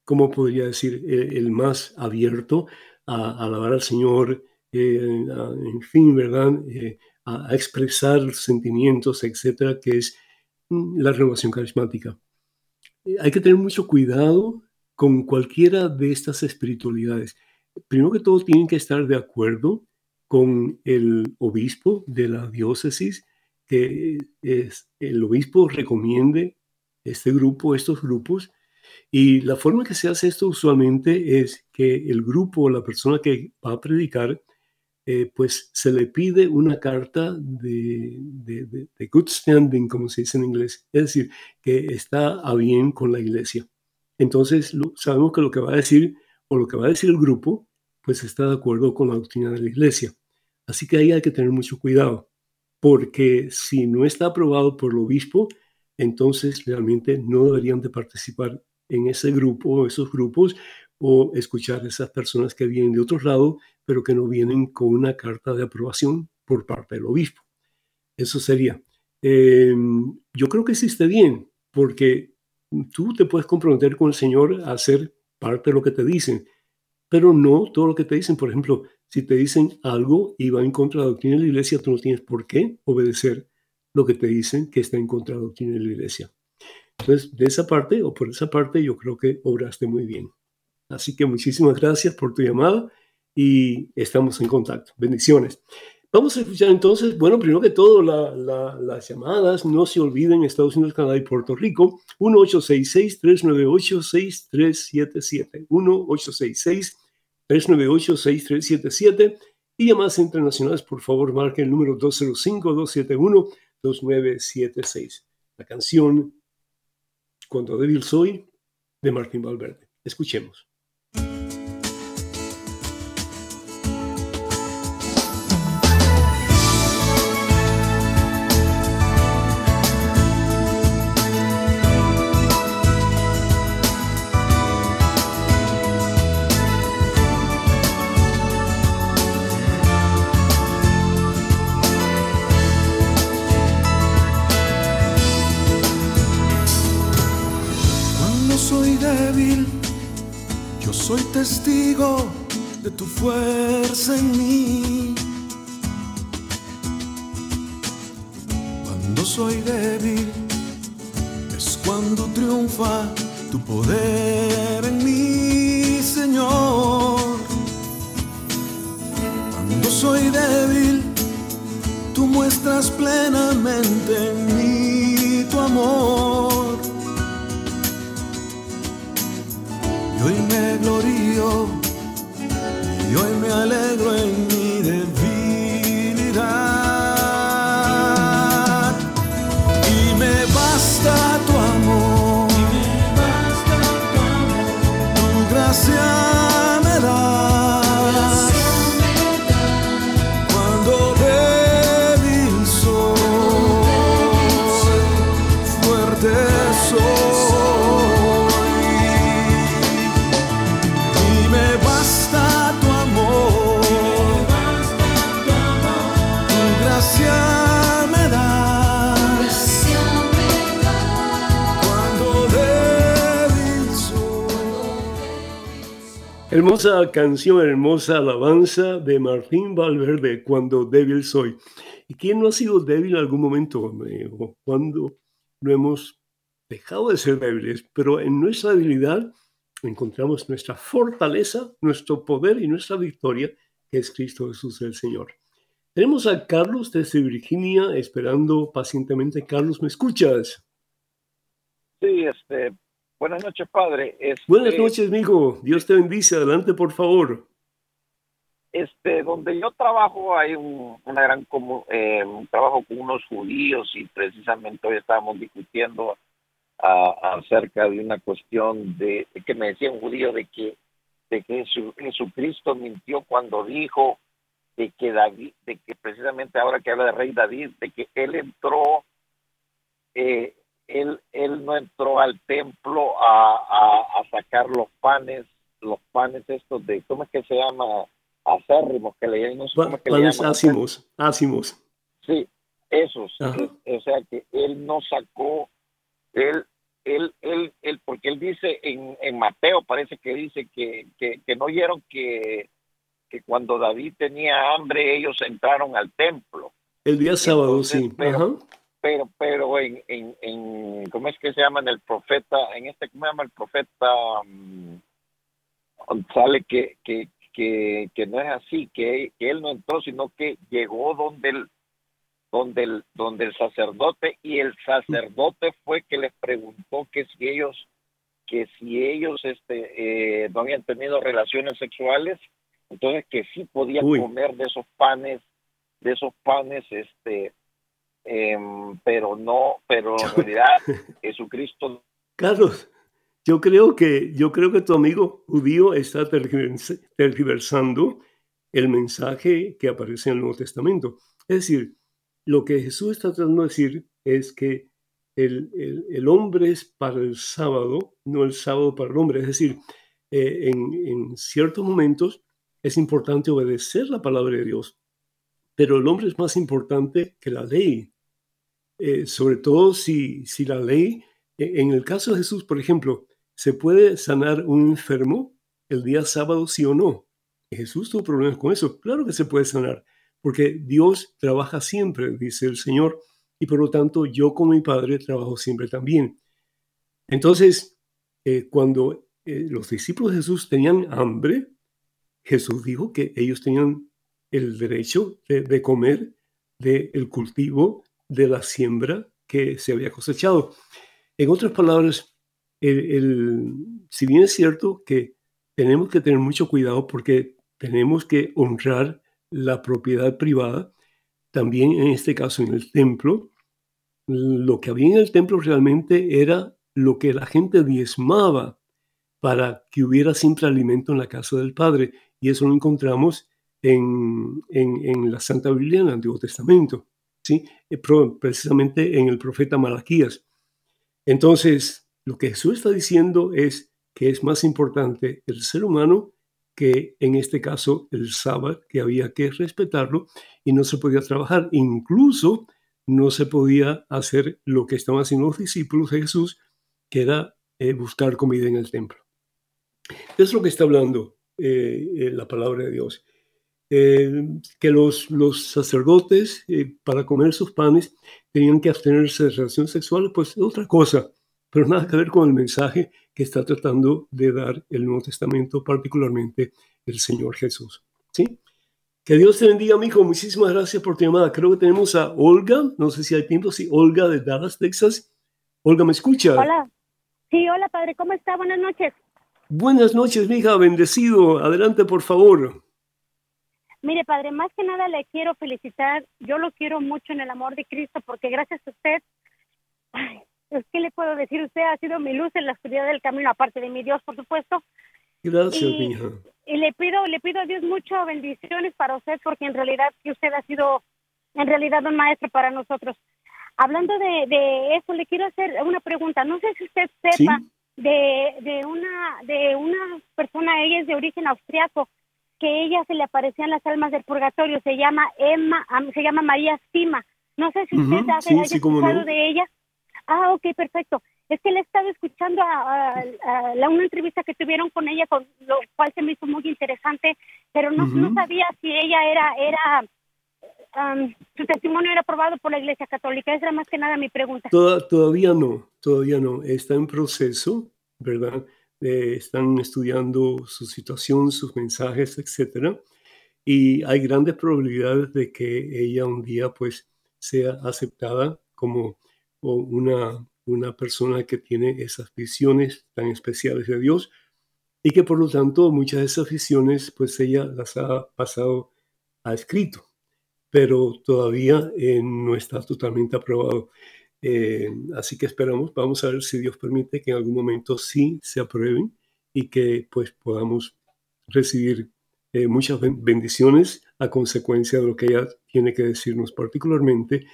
¿cómo podría decir?, el, más abierto a, alabar al Señor, eh, en fin, ¿verdad?, eh, a, expresar sentimientos, etcétera, que es mm, la renovación carismática. Eh, hay que tener mucho cuidado con cualquiera de estas espiritualidades. Primero que todo, tienen que estar de acuerdo con el obispo de la diócesis, que es, el obispo recomiende este grupo, estos grupos, y la forma que se hace esto usualmente es que el grupo o la persona que va a predicar, eh, pues se le pide una carta de, de, good standing, como se dice en inglés, es decir, que está a bien con la iglesia. Entonces sabemos que lo que va a decir o lo que va a decir el grupo, pues está de acuerdo con la doctrina de la iglesia. Así que ahí hay que tener mucho cuidado, porque si no está aprobado por el obispo, entonces realmente no deberían de participar en ese grupo, esos grupos, o escuchar a esas personas que vienen de otro lado, pero que no vienen con una carta de aprobación por parte del obispo. Eso sería. Em, yo creo que está bien, porque tú te puedes comprometer con el Señor a hacer parte de lo que te dicen, pero no todo lo que te dicen. Por ejemplo, si te dicen algo y va en contra de la doctrina de la iglesia, tú no tienes por qué obedecer lo que te dicen que está en contra de la doctrina de la iglesia. Entonces, de esa parte o por esa parte, yo creo que obraste muy bien. Así que muchísimas gracias por tu llamada y estamos en contacto. Bendiciones. Vamos a escuchar entonces, bueno, primero que todo, las llamadas. No se olviden, Estados Unidos, Canadá y Puerto Rico, 1866-398-6377. 1866-398-6377. Y llamadas internacionales, por favor, marquen el número 205-271-2976. La canción cuando débil soy, de Martín Valverde. Escuchemos. Testigo de tu fuerza en mí. Cuando soy débil, es cuando triunfa tu poder en mí, Señor. Cuando soy débil, tú muestras plenamente en mí tu amor. Glorío y hoy me alegro Hermosa canción, hermosa alabanza de Martín Valverde, Cuando débil soy. ¿Y quién no ha sido débil en algún momento? eh, o Cuando no hemos dejado de ser débiles, pero en nuestra debilidad encontramos nuestra fortaleza, nuestro poder y nuestra victoria, que es Cristo Jesús el Señor. Tenemos a Carlos desde Virginia esperando pacientemente. Carlos, ¿me escuchas? Sí, este, buenas noches, padre. Este, Buenas noches, amigo. Dios te bendice. Adelante, por favor. Este, donde yo trabajo hay un, una gran comu- eh, un trabajo con unos judíos y precisamente hoy estábamos discutiendo ah, acerca de una cuestión de, de que me decía un judío de que de que Jesu- Jesucristo mintió cuando dijo de que David, de que precisamente ahora que habla de rey David, de que él entró, eh, él, él no entró al templo a, a, a sacar los panes, los panes estos de, ¿cómo es que se llama? Acérrimos, que le no sé cómo es que le Panes llaman. ácimos, ácimos. Sí, esos. Es- o sea que él no sacó, él, él, él, él porque él dice en, en Mateo, parece que dice que, que, que no oyeron que, que cuando David tenía hambre ellos entraron al templo. El día sábado, Entonces, sí. pero- Ajá. Pero, pero en, en, en, ¿cómo es que se llama en el profeta? En este, ¿cómo se llama el profeta? Mm, sale que, que, que, que no es así, que, que él no entró, sino que llegó donde el, donde el, donde el sacerdote y el sacerdote fue que les preguntó que si ellos, que si ellos este, eh, no habían tenido relaciones sexuales, entonces que sí podían Uy. comer de esos panes, de esos panes, este, em, pero no, pero en realidad Jesucristo Carlos, yo creo que yo creo que tu amigo judío está tergivers- tergiversando el mensaje que aparece en el Nuevo Testamento. Es decir, lo que Jesús está tratando de decir es que el, el- el hombre es para el sábado, no el sábado para el hombre. Es decir, eh, en, en ciertos momentos es importante obedecer la palabra de Dios, pero el hombre es más importante que la ley. Eh, sobre todo si, si la ley e- En el caso de Jesús, por ejemplo, ¿se puede sanar un enfermo el día sábado, sí o no? Jesús tuvo problemas con eso. Claro que se puede sanar, porque Dios trabaja siempre, dice el Señor, y por lo tanto yo como mi Padre trabajo siempre también. Entonces, eh, cuando eh, los discípulos de Jesús tenían hambre, Jesús dijo que ellos tenían el derecho de, de comer del cultivo de la siembra que se había cosechado. En otras palabras, el- si bien es cierto que tenemos que tener mucho cuidado porque tenemos que honrar la propiedad privada, también en este caso en el templo, lo que había en el templo realmente era lo que la gente diezmaba para que hubiera siempre alimento en la casa del Padre. Y eso lo encontramos en, en- en la Santa Biblia, en el Antiguo Testamento, ¿sí? Eh, precisamente en el profeta Malaquías. Entonces, lo que Jesús está diciendo es que es más importante el ser humano que en este caso el sábado, que había que respetarlo y no se podía trabajar. Incluso no se podía hacer lo que estaban haciendo los discípulos de Jesús, que era eh, buscar comida en el templo. Es lo que está hablando eh, la palabra de Dios. Que los, los sacerdotes, para comer sus panes, tenían que abstenerse de relaciones sexuales, pues es otra cosa, pero nada que ver con el mensaje que está tratando de dar el Nuevo Testamento, particularmente el Señor Jesús. ¿Sí? Que Dios te bendiga, amigo. Muchísimas gracias por tu llamada. Creo que tenemos a Olga. No sé si hay tiempo. Sí, Olga de Dallas, Texas. Olga, ¿me escucha? Hola. Sí, hola, padre. ¿Cómo está? Buenas noches. Buenas noches, mija. Bendecido. Adelante, por favor. Mire, padre, más que nada le quiero felicitar. Yo lo quiero mucho en el amor de Cristo porque gracias a usted, ¿qué le puedo decir? Usted ha sido mi luz en la oscuridad del camino, aparte de mi Dios, por supuesto. Gracias, y. Y le pido, le pido a Dios muchas bendiciones para usted porque en realidad que usted ha sido en realidad un maestro para nosotros. Hablando de, de eso, le quiero hacer una pregunta. No sé si usted sepa de, de una de una persona, ella es de origen austriaco, que ella se le aparecían las almas del purgatorio. Se llama Emma, se llama María Stima. No sé si usted ha, escuchado de ella. Ah, ok, perfecto. Es que le he estado escuchando a, la, una entrevista que tuvieron con ella, con lo cual se me hizo muy interesante, pero no, no sabía si ella era, era su testimonio era aprobado por la Iglesia Católica. Esa era más que nada mi pregunta. todavía no, todavía no. Está en proceso, ¿verdad? Eh, están estudiando su situación, sus mensajes, etcétera. Y hay grandes probabilidades de que ella un día pues sea aceptada como una, una persona que tiene esas visiones tan especiales de Dios y que por lo tanto muchas de esas visiones pues ella las ha pasado a escrito, pero todavía eh, no está totalmente aprobado. Eh, así que esperamos, vamos a ver si Dios permite que en algún momento sí se aprueben y que pues podamos recibir eh, muchas bendiciones a consecuencia de lo que ella tiene que decirnos particularmente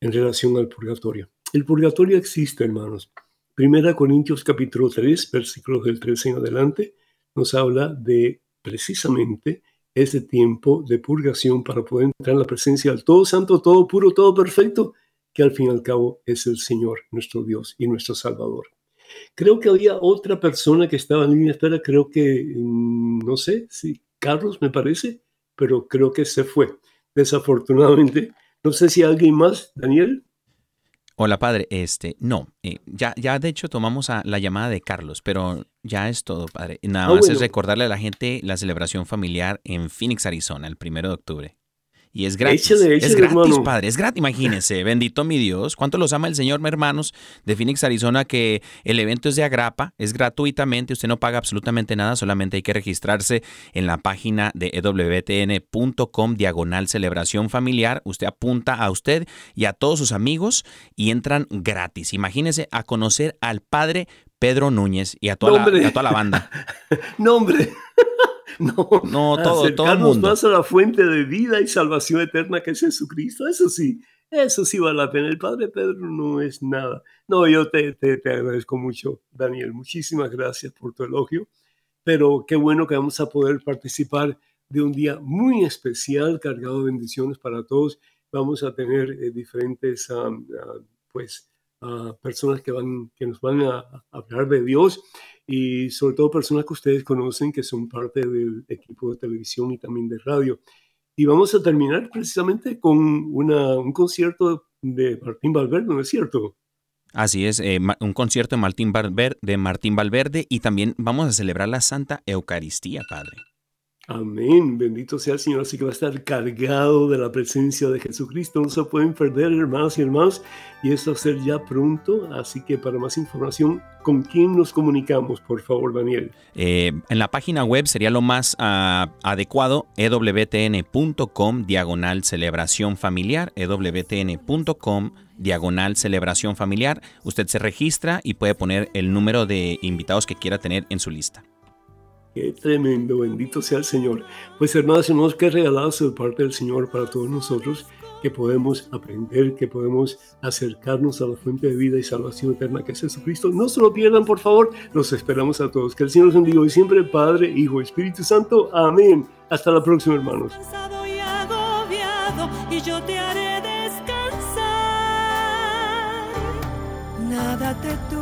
en relación al purgatorio. El purgatorio existe, hermanos. Primera Corintios capítulo 3, versículos del 13 en adelante, nos habla de precisamente ese tiempo de purgación para poder entrar en la presencia del todo santo, todo puro, todo perfecto, que al fin y al cabo es el Señor, nuestro Dios y nuestro Salvador. Creo que había otra persona que estaba en línea de espera, creo que, mm, no sé, si Carlos me parece, pero creo que se fue, desafortunadamente. No sé si alguien más, Daniel. Hola, padre. Este, no, eh, ya, ya de hecho tomamos a la llamada de Carlos, pero ya es todo, padre. Nada ah, más es recordarle a la gente la celebración familiar en Phoenix, Arizona, el primero de octubre. Y es gratis. es gratis, padre. Es gratis, imagínense. Bendito mi Dios. ¿Cuánto los ama el Señor, hermanos, de Phoenix, Arizona? Que el evento es de agrapa, es gratuitamente. Usted no paga absolutamente nada, solamente hay que registrarse en la página de ewtn.com, diagonal celebración familiar. Usted apunta a usted y a todos sus amigos y entran gratis. Imagínense a conocer al padre Pedro Núñez y a toda, la, a toda la banda. Nombre. No, no todo, todo el mundo. más a la fuente de vida y salvación eterna que es Jesucristo. Eso sí, eso sí vale la pena. El Padre Pedro no es nada. No, yo te, te, te agradezco mucho, Daniel. Muchísimas gracias por tu elogio. Pero qué bueno que vamos a poder participar de un día muy especial, cargado de bendiciones para todos. Vamos a tener eh, diferentes, pues, personas que, van, que nos van a hablar de Dios y sobre todo personas que ustedes conocen que son parte del equipo de televisión y también de radio. Y vamos a terminar precisamente con una, un concierto de Martín Valverde, ¿no es cierto? Así es, eh, un concierto de Martín, Valverde, de Martín Valverde y también vamos a celebrar la Santa Eucaristía, Padre. Amén, bendito sea el Señor, así que va a estar cargado de la presencia de Jesucristo, no se pueden perder hermanos y hermanos, y esto va a ser ya pronto, así que para más información, ¿con quién nos comunicamos, por favor, Daniel? Eh, en la página web sería lo más uh, adecuado, ewtn.com, diagonal celebración familiar, ewtn.com, diagonal celebración familiar, usted se registra y puede poner el número de invitados que quiera tener en su lista. Qué tremendo, bendito sea el Señor. Pues hermanos y hermanos, qué regalados de parte del Señor para todos nosotros, que podemos aprender, que podemos acercarnos a la fuente de vida y salvación eterna que es Jesucristo. No se lo pierdan, por favor. Los esperamos a todos. Que el Señor los bendiga hoy siempre, Padre, Hijo, Espíritu Santo. Amén. Hasta la próxima, hermanos. Y yo te haré descansar. Nada te